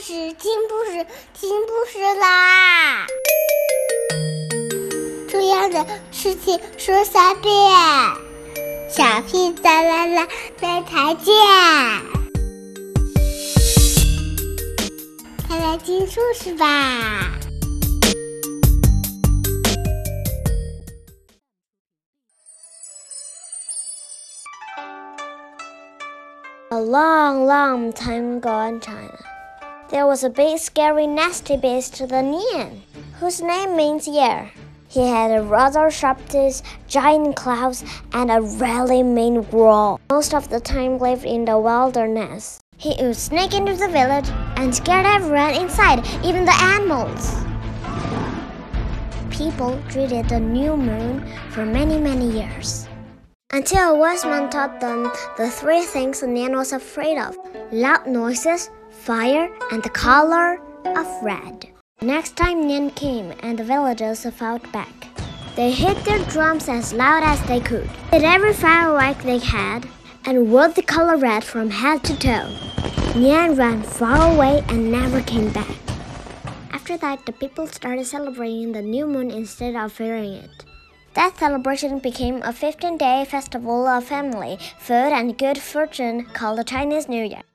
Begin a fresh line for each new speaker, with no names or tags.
事，听故事，听故事啦！重要的事情说三遍，小屁哒啦啦，明天见！快来听故事吧
！A long, long time ago in China, there was a big, scary, nasty beast, the Nian, whose name means year. He had a rather sharp teeth, giant claws, and a really mean growl. Most of the time lived in the wilderness. He would sneak into the village and scare everyone inside, even the animals. People treated the new moon for many, many years. Until a wise man taught them the three things Nian was afraid of loud noises, fire, and the color of red. Next time Nian came and the villagers fought back. They hit their drums as loud as they could, hit every firework they had, and wore the color red from head to toe. Nian ran far away and never came back. After that, the people started celebrating the new moon instead of fearing it. That celebration became a 15 day festival of family, food, and good fortune called the Chinese New Year.